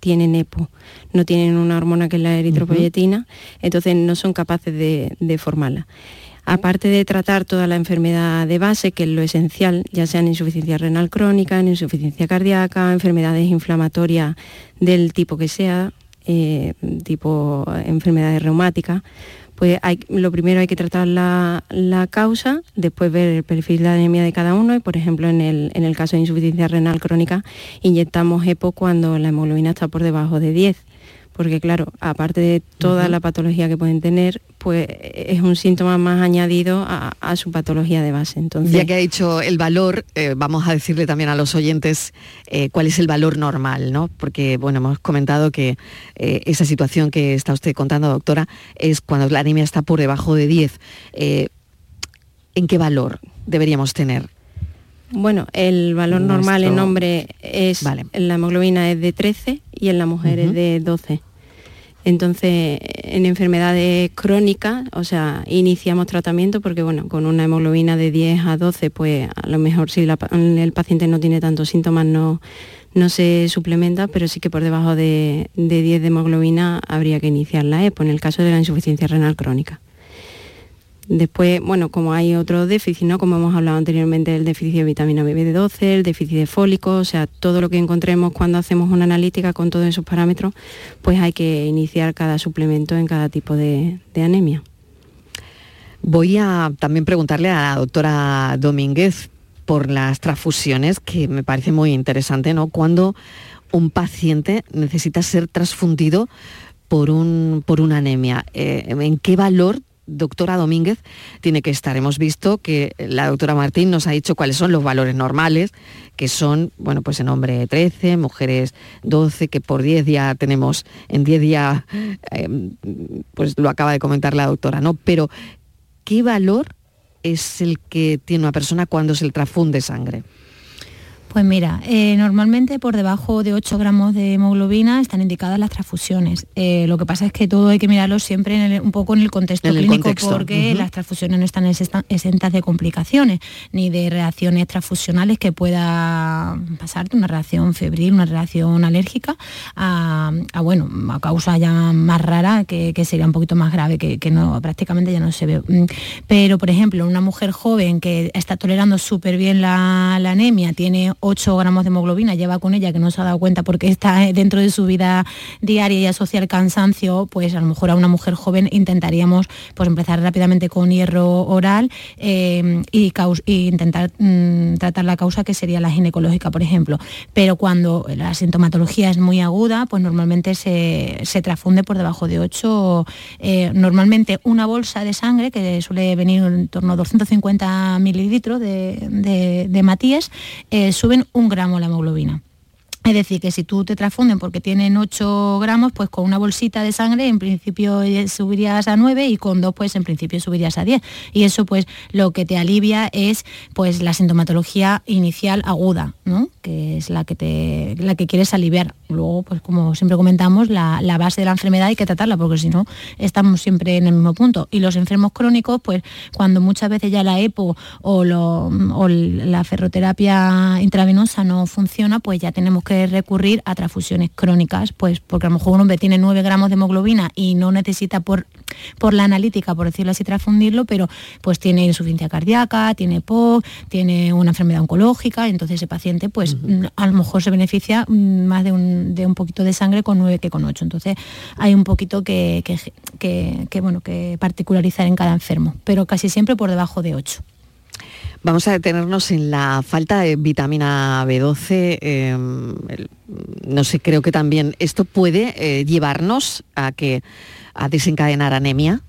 tienen EPO, no tienen una hormona que es la eritropoyetina, entonces no son capaces de, formarla aparte de tratar toda la enfermedad de base, que es lo esencial, ya sea en insuficiencia renal crónica, en insuficiencia cardíaca, enfermedades inflamatorias del tipo que sea, eh, tipo enfermedades reumáticas, pues lo primero hay que tratar la, causa, después ver el perfil de anemia de cada uno y, por ejemplo, en el, en el caso de insuficiencia renal crónica, inyectamos EPO cuando la hemoglobina está por debajo de 10 porque claro, aparte de toda la patología que pueden tener, pues es un síntoma más añadido a, su patología de base. Entonces, ya que ha dicho el valor, eh, vamos a decirle también a los oyentes eh, cuál es el valor normal, ¿no? Porque bueno, hemos comentado que eh, esa situación que está usted contando, doctora, es cuando la anemia está por debajo de 10. ¿En qué valor deberíamos tener? Bueno, el valor normal en hombre es, la hemoglobina es de 13 y en la mujer es de 12. Entonces, en enfermedades crónicas, o sea, iniciamos tratamiento porque, bueno, con una hemoglobina de 10 a 12, pues a lo mejor si el paciente no tiene tantos síntomas no, no se suplementa, pero sí que por debajo de, de 10 de hemoglobina habría que iniciar la EPO en el caso de la insuficiencia renal crónica. Después, bueno, como hay otro déficit, ¿no? Como hemos hablado anteriormente, el déficit de vitamina B12, el déficit de fólico, o sea, todo lo que encontremos cuando hacemos una analítica con todos esos parámetros, pues hay que iniciar cada suplemento en cada tipo de, anemia. Voy a también preguntarle a la doctora Domínguez por las transfusiones, que me parece muy interesante, ¿no? Cuando un paciente necesita ser transfundido por, un, por una anemia, eh, ¿en qué valor doctora Domínguez tiene que estar. Hemos visto que la doctora Martín nos ha dicho cuáles son los valores normales, que son, bueno, pues en hombre 13, mujeres 12, que por 10 ya tenemos, en 10 días, em, pues lo acaba de comentar la doctora, ¿no? Pero, ¿qué valor es el que tiene una persona cuando se le transfunde sangre? Pues mira, eh, normalmente por debajo de 8 gramos de hemoglobina están indicadas las transfusiones. Eh, lo que pasa es que todo hay que mirarlo siempre un poco en el contexto clínico porque las transfusiones no están exentas de complicaciones ni de reacciones transfusionales que pueda pasarte, una reacción febril, una reacción alérgica, a, bueno, a causa ya más rara que, sería un poquito más grave, que, no, prácticamente ya no se ve. Mm, pero, por ejemplo, una mujer joven que está tolerando súper bien la, la anemia, tiene 8 gramos de hemoglobina, lleva con ella que no se ha dado cuenta porque está dentro de su vida diaria y asocia el cansancio, pues a lo mejor a una mujer joven intentaríamos pues empezar rápidamente con hierro oral eh, y, intentar mm, tratar la causa que sería la ginecológica, por ejemplo. Pero cuando la sintomatología es muy aguda, pues normalmente se, se transfunde por debajo de 8, eh, normalmente una bolsa de sangre que suele venir en torno a 250 mililitros de, de, Matías, eh, suben un gramo la hemoglobina. Es decir, que si tú te transfunden porque tienen 8 gramos, pues con una bolsita de sangre en principio eh, subirías a 9 y con dos pues en principio subirías a 10. Y eso pues lo que te alivia es pues la sintomatología inicial aguda, ¿no? que es la que, te, la que quieres aliviar. Luego, pues como siempre comentamos, la, base de la enfermedad hay que tratarla porque si no estamos siempre en el mismo punto. Y los enfermos crónicos, pues cuando muchas veces ya la EPO o, o la ferroterapia intravenosa no funciona, pues ya tenemos que recurrir a transfusiones crónicas, pues porque a lo mejor un hombre tiene 9 gramos de hemoglobina y no necesita por, por la analítica, por decirlo así, transfundirlo, pero pues tiene insuficiencia cardíaca, tiene POC, tiene una enfermedad oncológica, entonces ese paciente pues a lo mejor se beneficia mm, más de un, de un poquito de sangre con 9 que con 8. Entonces hay un poquito que, que, bueno, que particularizar en cada enfermo, pero casi siempre por debajo de 8. Vamos a detenernos en la falta de vitamina B12. Em, no sé, creo que también esto puede eh, llevarnos a que a desencadenar anemia.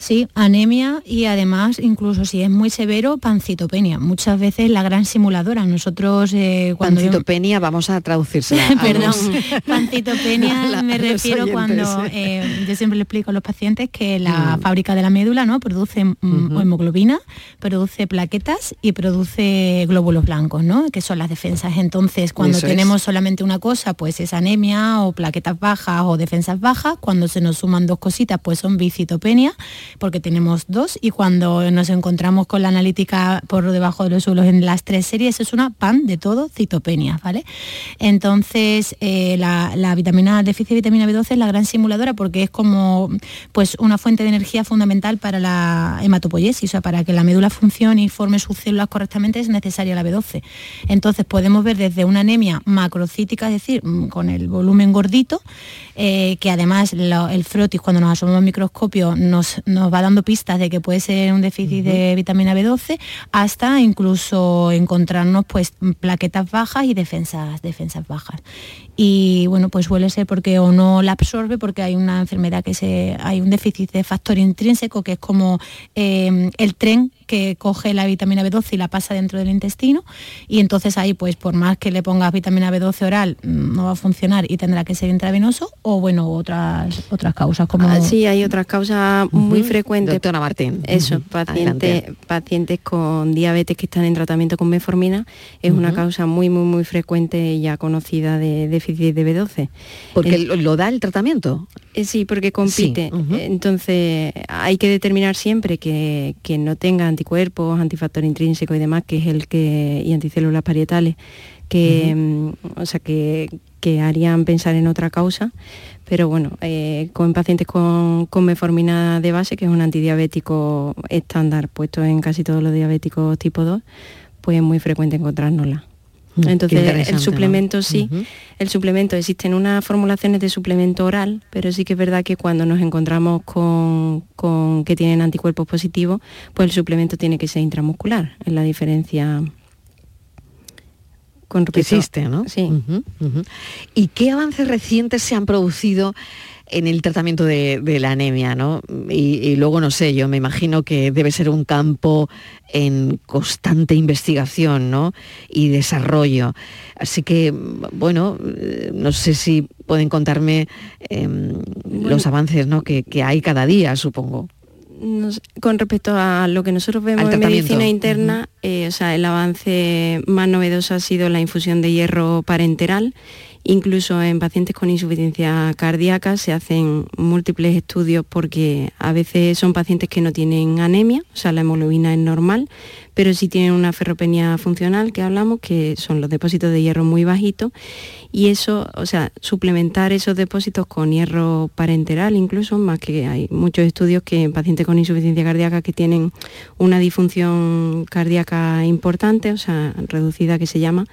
Sí, anemia y además, incluso si es muy severo, pancitopenia. Muchas veces la gran simuladora. Nosotros eh, cuando... Pancitopenia, vamos a traducírsela. *laughs* Perdón, *laughs* pancitopenia me refiero cuando... Eh, yo siempre le explico a los pacientes que la mm. fábrica de la médula ¿no? produce mm, hemoglobina, produce plaquetas y produce glóbulos blancos, ¿no? que son las defensas. Entonces, cuando tenemos solamente una cosa, pues es anemia o plaquetas bajas o defensas bajas. Cuando se nos suman dos cositas, pues son bicitopenia porque tenemos dos y cuando nos encontramos con la analítica por debajo de los suelos en las tres series es una pan de todo citopenia, ¿vale? Entonces eh, la, vitamina déficit de vitamina B12 es la gran simuladora porque es como pues una fuente de energía fundamental para la hematopoiesis, o sea, para que la médula funcione y forme sus células correctamente es necesaria la B12. Entonces podemos ver desde una anemia macrocítica, es decir, mm, con el volumen gordito, eh, que además el frotis cuando nos asomamos al microscopio nos va dando pistas de que puede ser un déficit de vitamina B12, hasta incluso encontrarnos pues plaquetas bajas y defensas, defensas bajas. Y bueno, pues suele ser porque o no la absorbe porque hay una enfermedad que se, hay un déficit de factor intrínseco que es como em, el tren que coge la vitamina B12 y la pasa dentro del intestino y entonces ahí pues por más que le pongas vitamina B12 oral mm, no va a funcionar y tendrá que ser intravenoso o bueno otras otras causas como ah, sí hay otras causas muy frecuentes. Doctora Martín. Eso pacientes pacientes con diabetes que están en tratamiento con metformina es una causa muy muy muy frecuente y ya conocida de déficit de B12. ¿Porque lo, da el tratamiento? Eh, sí, porque compite. Entonces hay que determinar siempre que, no tenga anticuerpos, antifactor intrínseco y demás, que es el que, y anticélulas parietales, que, mm, o sea, que, harían pensar en otra causa, pero bueno, eh, con pacientes con, con, meformina de base, que es un antidiabético estándar puesto en casi todos los diabéticos tipo 2, pues es muy frecuente encontrárnosla. Mm, Entonces, el suplemento sí, el suplemento, existen unas formulaciones de suplemento oral, pero sí que es verdad que cuando nos encontramos con, que tienen anticuerpos positivos, pues el suplemento tiene que ser intramuscular, es la diferencia con que existe, ¿no? Sí. ¿Y qué avances recientes se han producido en el tratamiento de, la anemia, ¿no? Y, luego, no sé, yo me imagino que debe ser un campo en constante investigación, ¿no? Y desarrollo. Así que, bueno, no sé si pueden contarme em, los avances ¿no? que, hay cada día, supongo. con respecto a lo que nosotros vemos en medicina interna, eh, o sea, el avance más novedoso ha sido la infusión de hierro parenteral Incluso en pacientes con insuficiencia cardíaca se hacen múltiples estudios porque a veces son pacientes que no tienen anemia, o sea, la hemoglobina es normal, pero sí tienen una ferropenia funcional que hablamos, que son los depósitos de hierro muy bajitos, y eso, o sea, suplementar esos depósitos con hierro parenteral incluso, más que hay muchos estudios que en pacientes con insuficiencia cardíaca que tienen una disfunción cardíaca importante, o sea, reducida que se llama,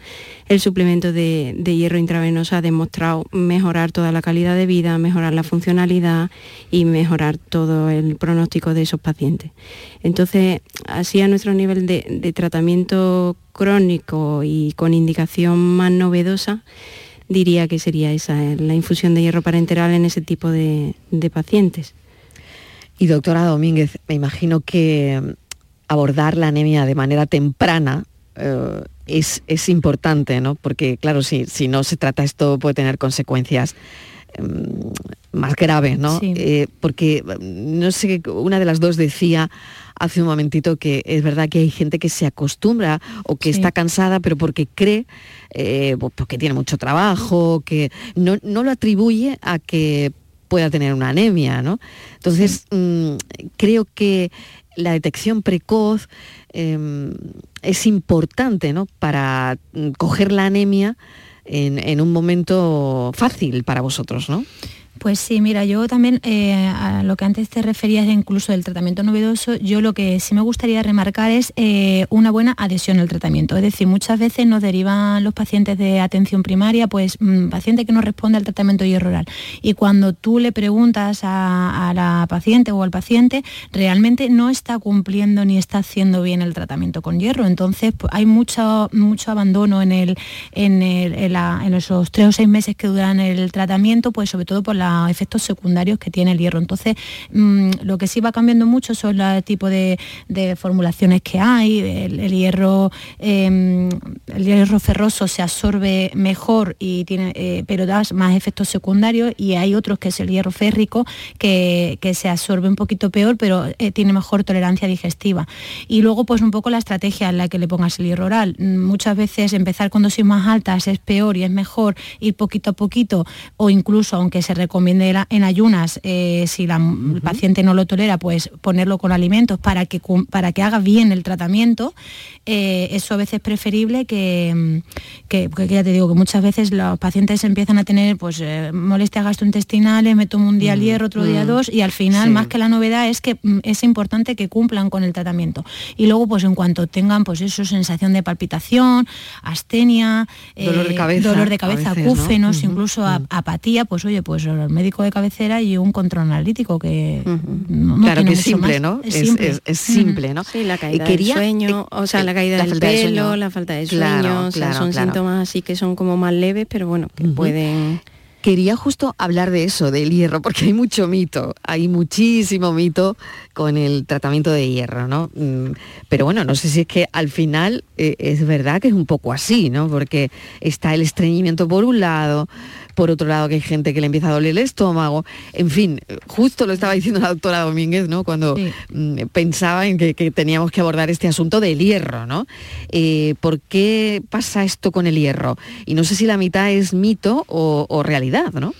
el suplemento de, hierro intravenoso ha demostrado mejorar toda la calidad de vida, mejorar la funcionalidad y mejorar todo el pronóstico de esos pacientes. Entonces, así a nuestro nivel de, tratamiento crónico y con indicación más novedosa, diría que sería esa, eh, la infusión de hierro parenteral en ese tipo de, pacientes. Y doctora Domínguez, me imagino que mm, abordar la anemia de manera temprana eh, es, importante, ¿no? Porque claro, si, si no se trata esto puede tener consecuencias mm, más graves, ¿no? Eh, porque mm, no sé, una de las dos decía hace un momentito que es verdad que hay gente que se acostumbra o que está cansada, pero porque cree, eh, porque tiene mucho trabajo, que no, lo atribuye a que pueda tener una anemia, ¿no? Entonces, mm, creo que la detección precoz em, es importante, ¿no? Para mm, coger la anemia en, en un momento fácil para vosotros, ¿no? Pues sí, mira, yo también eh, a lo que antes te referías incluso del tratamiento novedoso, yo lo que sí me gustaría remarcar es eh, una buena adhesión al tratamiento. Es decir, muchas veces nos derivan los pacientes de atención primaria, pues mm, paciente que no responde al tratamiento hierro oral. Y cuando tú le preguntas a, la paciente o al paciente, realmente no está cumpliendo ni está haciendo bien el tratamiento con hierro. Entonces pues, hay mucho, mucho abandono en, en esos tres o seis meses que duran el tratamiento, pues sobre todo por la efectos secundarios que tiene el hierro. Entonces, mm, lo que sí va cambiando mucho son los tipos de, formulaciones que hay. El, hierro, em, el hierro ferroso se absorbe mejor y tiene, eh, pero da más efectos secundarios y hay otros que es el hierro férrico que, se absorbe un poquito peor, pero eh, tiene mejor tolerancia digestiva. Y luego, pues un poco la estrategia en la que le pongas el hierro oral. Muchas veces empezar con dosis más altas es peor y es mejor ir poquito a poquito o incluso aunque se recomienda en ayunas, eh, si la, el paciente no lo tolera, pues ponerlo con alimentos para que, para que haga bien el tratamiento. Eh, eso a veces es preferible que, que, porque ya te digo que muchas veces los pacientes empiezan a tener pues, eh, molestias gastrointestinales, me tomo un día al hierro, otro día dos, y al final, más que la novedad, es que mm, es importante que cumplan con el tratamiento. Y luego, pues en cuanto tengan pues eso, sensación de palpitación, astenia, dolor de cabeza, dolor de cabeza acúfenos, incluso apatía, pues oye, pues médico de cabecera y un control analítico que claro que es simple, ¿no? Es, simple. ¿no? Sí, la caída del sueño, o sea, la caída del pelo, la falta de sueño, son síntomas así que son como más leves, pero bueno, que pueden Quería justo hablar de eso, del hierro, porque hay mucho mito, hay muchísimo mito con el tratamiento de hierro, ¿no? Mm, pero bueno, no sé si es que al final eh, es verdad que es un poco así, ¿no? Porque está el estreñimiento por un lado, por otro lado que hay gente que le empieza a doler el estómago, en fin, justo lo estaba diciendo la doctora Domínguez, ¿no? Cuando mm, pensaba en que, teníamos que abordar este asunto del hierro, ¿no? Eh, ¿Por qué pasa esto con el hierro? Y no sé si la mitad es mito o, o realidad, ¿no?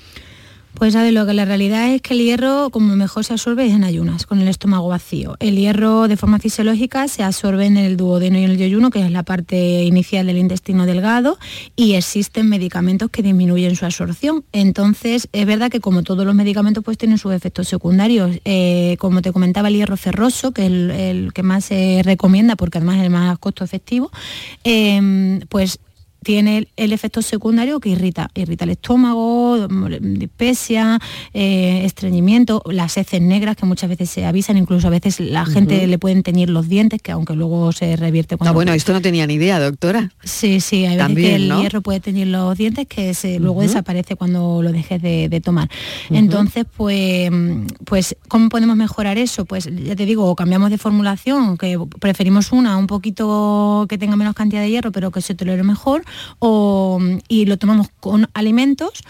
Pues a ver, lo que la realidad es que el hierro como mejor se absorbe es en ayunas, con el estómago vacío. El hierro de forma fisiológica se absorbe en el duodeno y en el yoyuno, que es la parte inicial del intestino delgado, y existen medicamentos que disminuyen su absorción. Entonces, es verdad que como todos los medicamentos pues tienen sus efectos secundarios. Eh, como te comentaba, el hierro ferroso, que es el, que más se recomienda porque además es el más costo efectivo, eh, pues tiene el, efecto secundario que irrita, irrita el estómago, dispesia, eh, estreñimiento, las heces negras que muchas veces se avisan, incluso a veces la gente le pueden teñir los dientes, que aunque luego se revierte cuando... Ah, bueno, esto no tenía ni idea, doctora. Sí, sí, hay veces que el hierro puede teñir los dientes que se, luego desaparece cuando lo dejes de, tomar. Entonces, pues, pues, ¿cómo podemos mejorar eso? Pues ya te digo, cambiamos de formulación, que preferimos una un poquito que tenga menos cantidad de hierro, pero que se tolere mejor, y lo tomamos con alimentos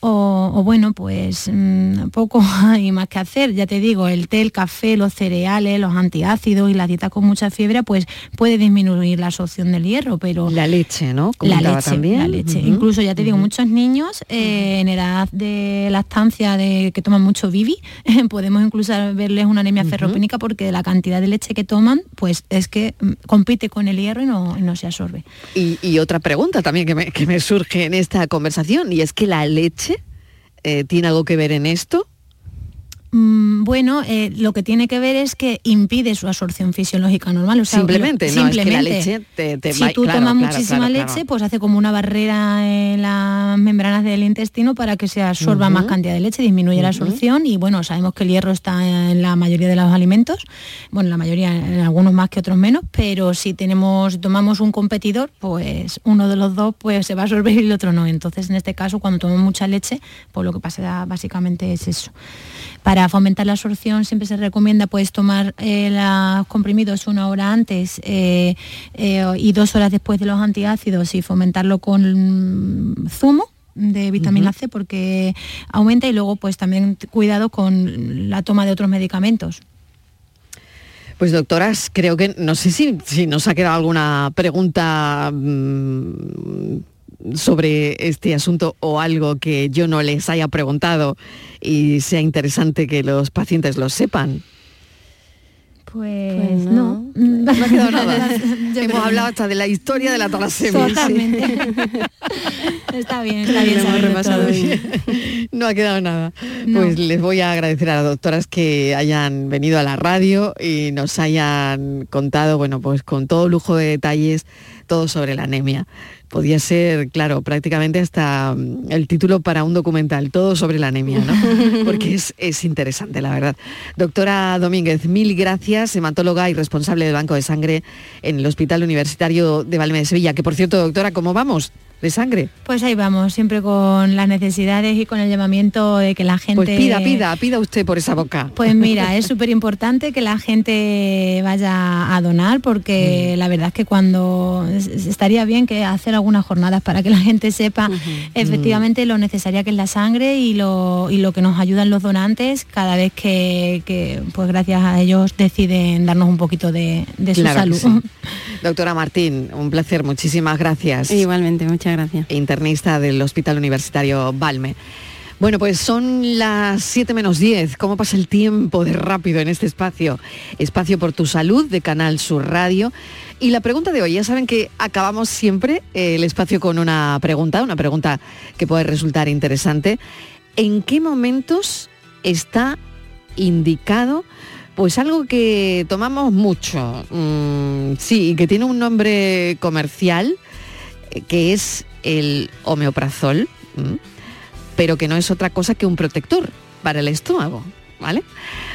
o, bueno, pues mm, poco *laughs* hay más que hacer. Ya te digo, el té, el café, los cereales, los antiácidos y la dieta con mucha fiebre, pues puede disminuir la absorción del hierro, pero... La leche, ¿no? la leche, también. La leche. Incluso, ya te digo, muchos niños eh, en edad de lactancia de que toman mucho bibi, *laughs* podemos incluso verles una anemia ferropénica porque la cantidad de leche que toman, pues es que mm, compite con el hierro y no, no se absorbe. Y, otra pregunta también que me, que me surge en esta conversación, y es que la leche eh, ¿tiene algo que ver en esto? Mm, bueno, eh, lo que tiene que ver es que impide su absorción fisiológica normal. simplemente, no, simplemente. la leche te, Si tú tomas muchísima leche, pues hace como una barrera en las membranas del intestino para que se absorba más cantidad de leche, disminuye la absorción y bueno, sabemos que el hierro está en la mayoría de los alimentos, bueno, la mayoría, en algunos más que otros menos, pero si tenemos, tomamos un competidor, pues uno de los dos pues se va a absorber y el otro no. Entonces, en este caso, cuando tomamos mucha leche, pues lo que pasa básicamente es eso. Para fomentar la absorción siempre se recomienda pues, tomar eh, los comprimidos una hora antes eh, eh, y dos horas después de los antiácidos y fomentarlo con zumo de vitamina C porque aumenta y luego pues también cuidado con la toma de otros medicamentos. Pues doctoras, creo que no sé si, si nos ha quedado alguna pregunta mm, sobre este asunto o algo que yo no les haya preguntado y sea interesante que los pacientes lo sepan? Pues, pues no. no. ha quedado nada. *laughs* Hemos hablado hasta de la historia de la talasemia. *laughs* está bien, está bien. No ha quedado nada. Pues les voy a agradecer a las doctoras que hayan venido a la radio y nos hayan contado, bueno, pues con todo lujo de detalles, todo sobre la anemia podía ser, claro, prácticamente hasta mm, el título para un documental, todo sobre la anemia, ¿no? *laughs* Porque es, interesante, la verdad. Doctora Domínguez, mil gracias, hematóloga y responsable del Banco de Sangre en el Hospital Universitario de Valme de Sevilla. Que por cierto, doctora, ¿cómo vamos? De sangre. Pues ahí vamos, siempre con las necesidades y con el llamamiento de que la gente... Pues pida, pida, pida usted por esa boca. Pues mira, *laughs* es súper importante que la gente vaya a donar porque mm. la verdad es que cuando estaría bien que hacer algunas jornadas para que la gente sepa efectivamente lo necesaria que es la sangre y lo, y lo que nos ayudan los donantes cada vez que, pues gracias a ellos deciden darnos un poquito de, su salud. Doctora Martín, un placer, muchísimas gracias. Igualmente, muchas gracias. Internista del Hospital Universitario Balme. Bueno, pues son las 7 menos 10. ¿Cómo pasa el tiempo de rápido en este espacio? Espacio por tu salud de Canal Sur Radio. Y la pregunta de hoy, ya saben que acabamos siempre el espacio con una pregunta, una pregunta que puede resultar interesante. ¿En qué momentos está indicado pues algo que tomamos mucho? Mm, sí, que tiene un nombre comercial que es el homeoprazol, pero que no es otra cosa que un protector para el estómago, ¿vale?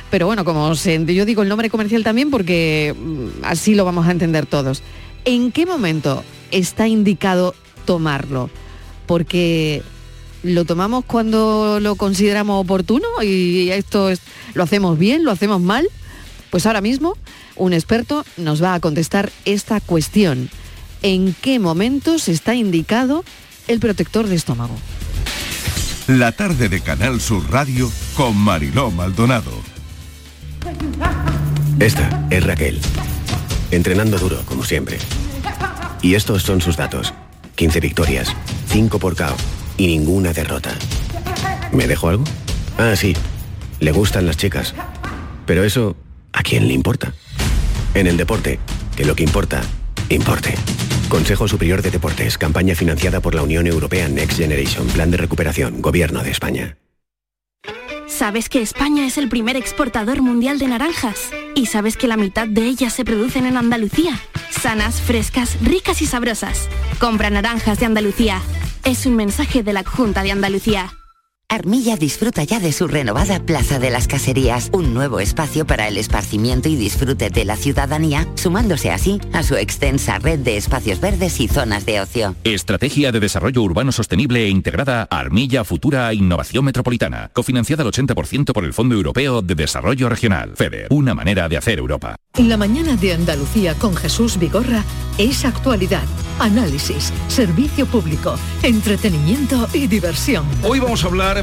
Pero bueno, como yo digo el nombre comercial también porque mm, así lo vamos a entender todos. ¿En qué momento está indicado tomarlo? Porque lo tomamos cuando lo consideramos oportuno y esto lo hacemos bien, lo hacemos mal. Pues ahora mismo un experto nos va a contestar esta cuestión en qué momentos está indicado el protector de estómago. La tarde de Canal Sur Radio con Mariló Maldonado. Esta es Raquel, entrenando duro como siempre. Y estos son sus datos. 15 victorias, 5 por KO y ninguna derrota. ¿Me dejo algo? Ah, sí. Le gustan las chicas. Pero eso, ¿a quién le importa? En el deporte, que lo que importa, importe. Consejo Superior de Deportes, campaña financiada por la Unión Europea Next Generation, Plan de Recuperación, Gobierno de España. ¿Sabes que España es el primer exportador mundial de naranjas? ¿Y sabes que la mitad de ellas se producen en Andalucía? Sanas, frescas, ricas y sabrosas. Compra naranjas de Andalucía. Es un mensaje de la Junta de Andalucía. Armilla disfruta ya de su renovada Plaza de las Caserías, un nuevo espacio para el esparcimiento y disfrute de la ciudadanía, sumándose así a su extensa red de espacios verdes y zonas de ocio. Estrategia de Desarrollo Urbano Sostenible e Integrada Armilla Futura Innovación Metropolitana, cofinanciada al 80% por el Fondo Europeo de Desarrollo Regional, FEDER, una manera de hacer Europa. La mañana de Andalucía con Jesús Vigorra es actualidad, análisis, servicio público, entretenimiento y diversión. Hoy vamos a hablar,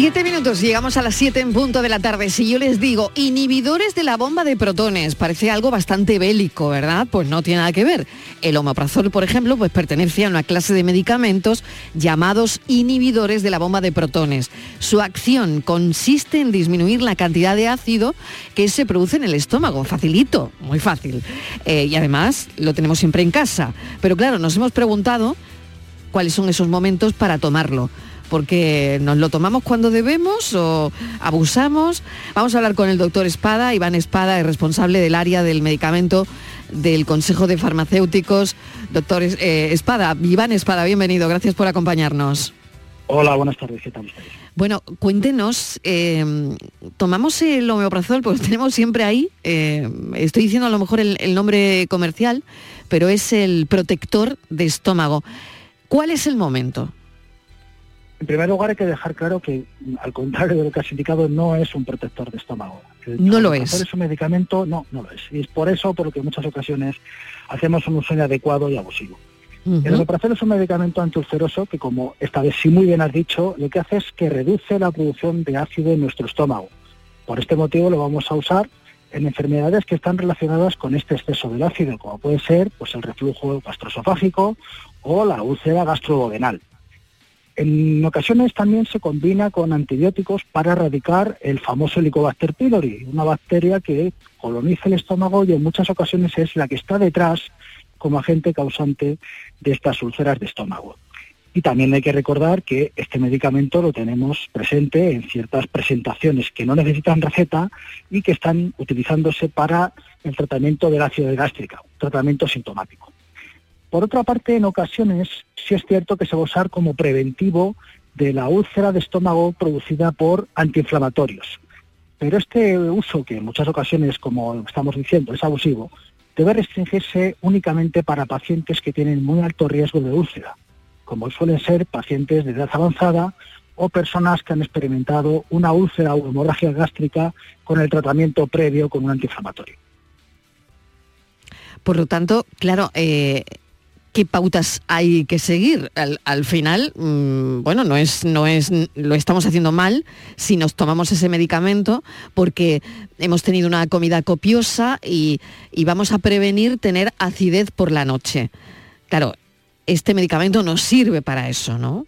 Siete minutos, llegamos a las siete en punto de la tarde. Si yo les digo inhibidores de la bomba de protones, parece algo bastante bélico, ¿verdad? Pues no tiene nada que ver. El omeprazol, por ejemplo, pues pertenece a una clase de medicamentos llamados inhibidores de la bomba de protones. Su acción consiste en disminuir la cantidad de ácido que se produce en el estómago. Facilito, muy fácil. Eh, y además lo tenemos siempre en casa. Pero claro, nos hemos preguntado cuáles son esos momentos para tomarlo. Porque nos lo tomamos cuando debemos o abusamos. Vamos a hablar con el doctor Espada, Iván Espada, es responsable del área del medicamento del Consejo de Farmacéuticos. Doctor eh, Espada, Iván Espada, bienvenido, gracias por acompañarnos. Hola, buenas tardes, ¿qué tal estáis? Bueno, cuéntenos, eh, tomamos el homeoprazol, pues tenemos siempre ahí, eh, estoy diciendo a lo mejor el, el nombre comercial, pero es el protector de estómago. ¿Cuál es el momento? En primer lugar, hay que dejar claro que, al contrario de lo que has indicado, no es un protector de estómago. El No lo es. es un medicamento, no, no lo es. Y es por eso por lo que en muchas ocasiones hacemos un uso inadecuado y abusivo. El omeprazol es un medicamento antiulceroso que, como esta vez sí muy bien has dicho, lo que hace es que reduce la producción de ácido en nuestro estómago. Por este motivo lo vamos a usar en enfermedades que están relacionadas con este exceso del ácido, como puede ser pues, el reflujo gastroesofágico o la úlcera gastroduodenal. En ocasiones también se combina con antibióticos para erradicar el famoso Helicobacter pylori, una bacteria que coloniza el estómago y en muchas ocasiones es la que está detrás como agente causante de estas úlceras de estómago. Y también hay que recordar que este medicamento lo tenemos presente en ciertas presentaciones que no necesitan receta y que están utilizándose para el tratamiento de la acidez gástrica, un tratamiento sintomático. Por otra parte, en ocasiones sí es cierto que se va a usar como preventivo de la úlcera de estómago producida por antiinflamatorios. Pero este uso, que en muchas ocasiones, como estamos diciendo, es abusivo, debe restringirse únicamente para pacientes que tienen muy alto riesgo de úlcera, como suelen ser pacientes de edad avanzada o personas que han experimentado una úlcera o hemorragia gástrica con el tratamiento previo con un antiinflamatorio. Por lo tanto, claro, eh, ¿qué pautas hay que seguir? Al, al final, mm, bueno, no es, no es, lo estamos haciendo mal si nos tomamos ese medicamento porque hemos tenido una comida copiosa y, vamos a prevenir tener acidez por la noche. Claro, este medicamento nos sirve para eso, ¿no?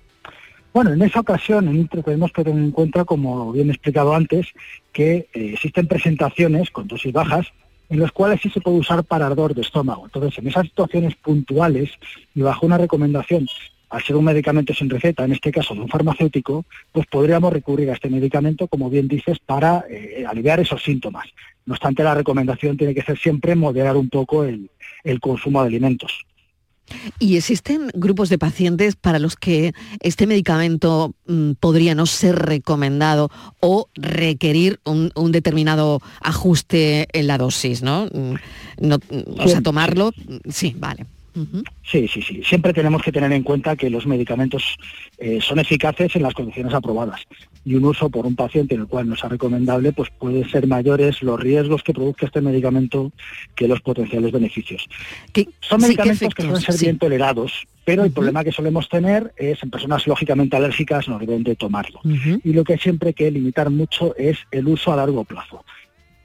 Bueno, en esa ocasión en tenemos que tener en cuenta, como bien explicado antes, que eh, existen presentaciones con dosis bajas en las cuales sí se puede usar para ardor de estómago. Entonces, en esas situaciones puntuales y bajo una recomendación, al ser un medicamento sin receta, en este caso de un farmacéutico, pues podríamos recurrir a este medicamento, como bien dices, para eh, aliviar esos síntomas. No obstante, la recomendación tiene que ser siempre moderar un poco el consumo de alimentos. ¿Y existen grupos de pacientes para los que este medicamento mm, podría no ser recomendado o requerir un, un determinado ajuste en la dosis, ¿no? Mm, no o sea, Sí, tomarlo, sí, vale. Sí, sí, sí. Siempre tenemos que tener en cuenta que los medicamentos eh, son eficaces en las condiciones aprobadas y un uso por un paciente en el cual no sea recomendable, pues puede ser mayores los riesgos que produzca este medicamento que los potenciales beneficios. Son sí, ¿qué medicamentos que suelen ser Sí. bien tolerados, pero el problema que solemos tener es en personas lógicamente alérgicas no deben de tomarlo. Y lo que siempre hay que limitar mucho es el uso a largo plazo.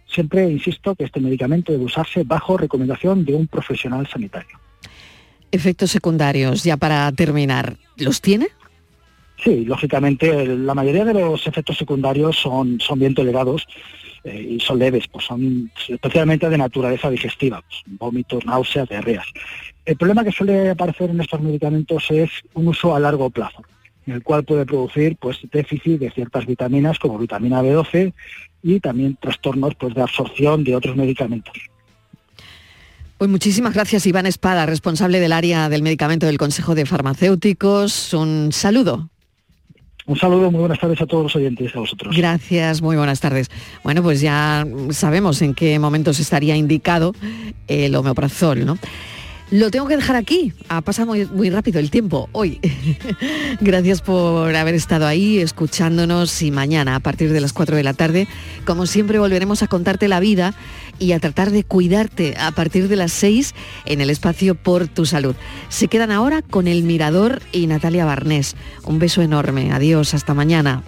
Siempre insisto que este medicamento debe usarse bajo recomendación de un profesional sanitario. Efectos secundarios, ya para terminar, ¿los tiene? Sí, lógicamente la mayoría de los efectos secundarios son, son bien tolerados eh, y son leves, pues son especialmente de naturaleza digestiva, pues, vómitos, náuseas, diarreas. El problema que suele aparecer en estos medicamentos es un uso a largo plazo, en el cual puede producir pues, déficit de ciertas vitaminas como vitamina B12 y también trastornos pues, de absorción de otros medicamentos. Pues muchísimas gracias Iván Espada, responsable del área del medicamento del Consejo de Farmacéuticos. Un saludo. Un saludo, muy buenas tardes a todos los oyentes, a vosotros. Gracias, muy buenas tardes. Bueno, pues ya sabemos en qué momentos estaría indicado el homeoprazol, ¿no? Lo tengo que dejar aquí. Ha pasado muy, rápido el tiempo hoy. *laughs* Gracias por haber estado ahí escuchándonos y mañana a partir de las 4 de la tarde, como siempre, volveremos a contarte la vida y a tratar de cuidarte a partir de las 6 en el espacio Por tu Salud. Se quedan ahora con El Mirador y Natalia Barnés. Un beso enorme. Adiós. Hasta mañana.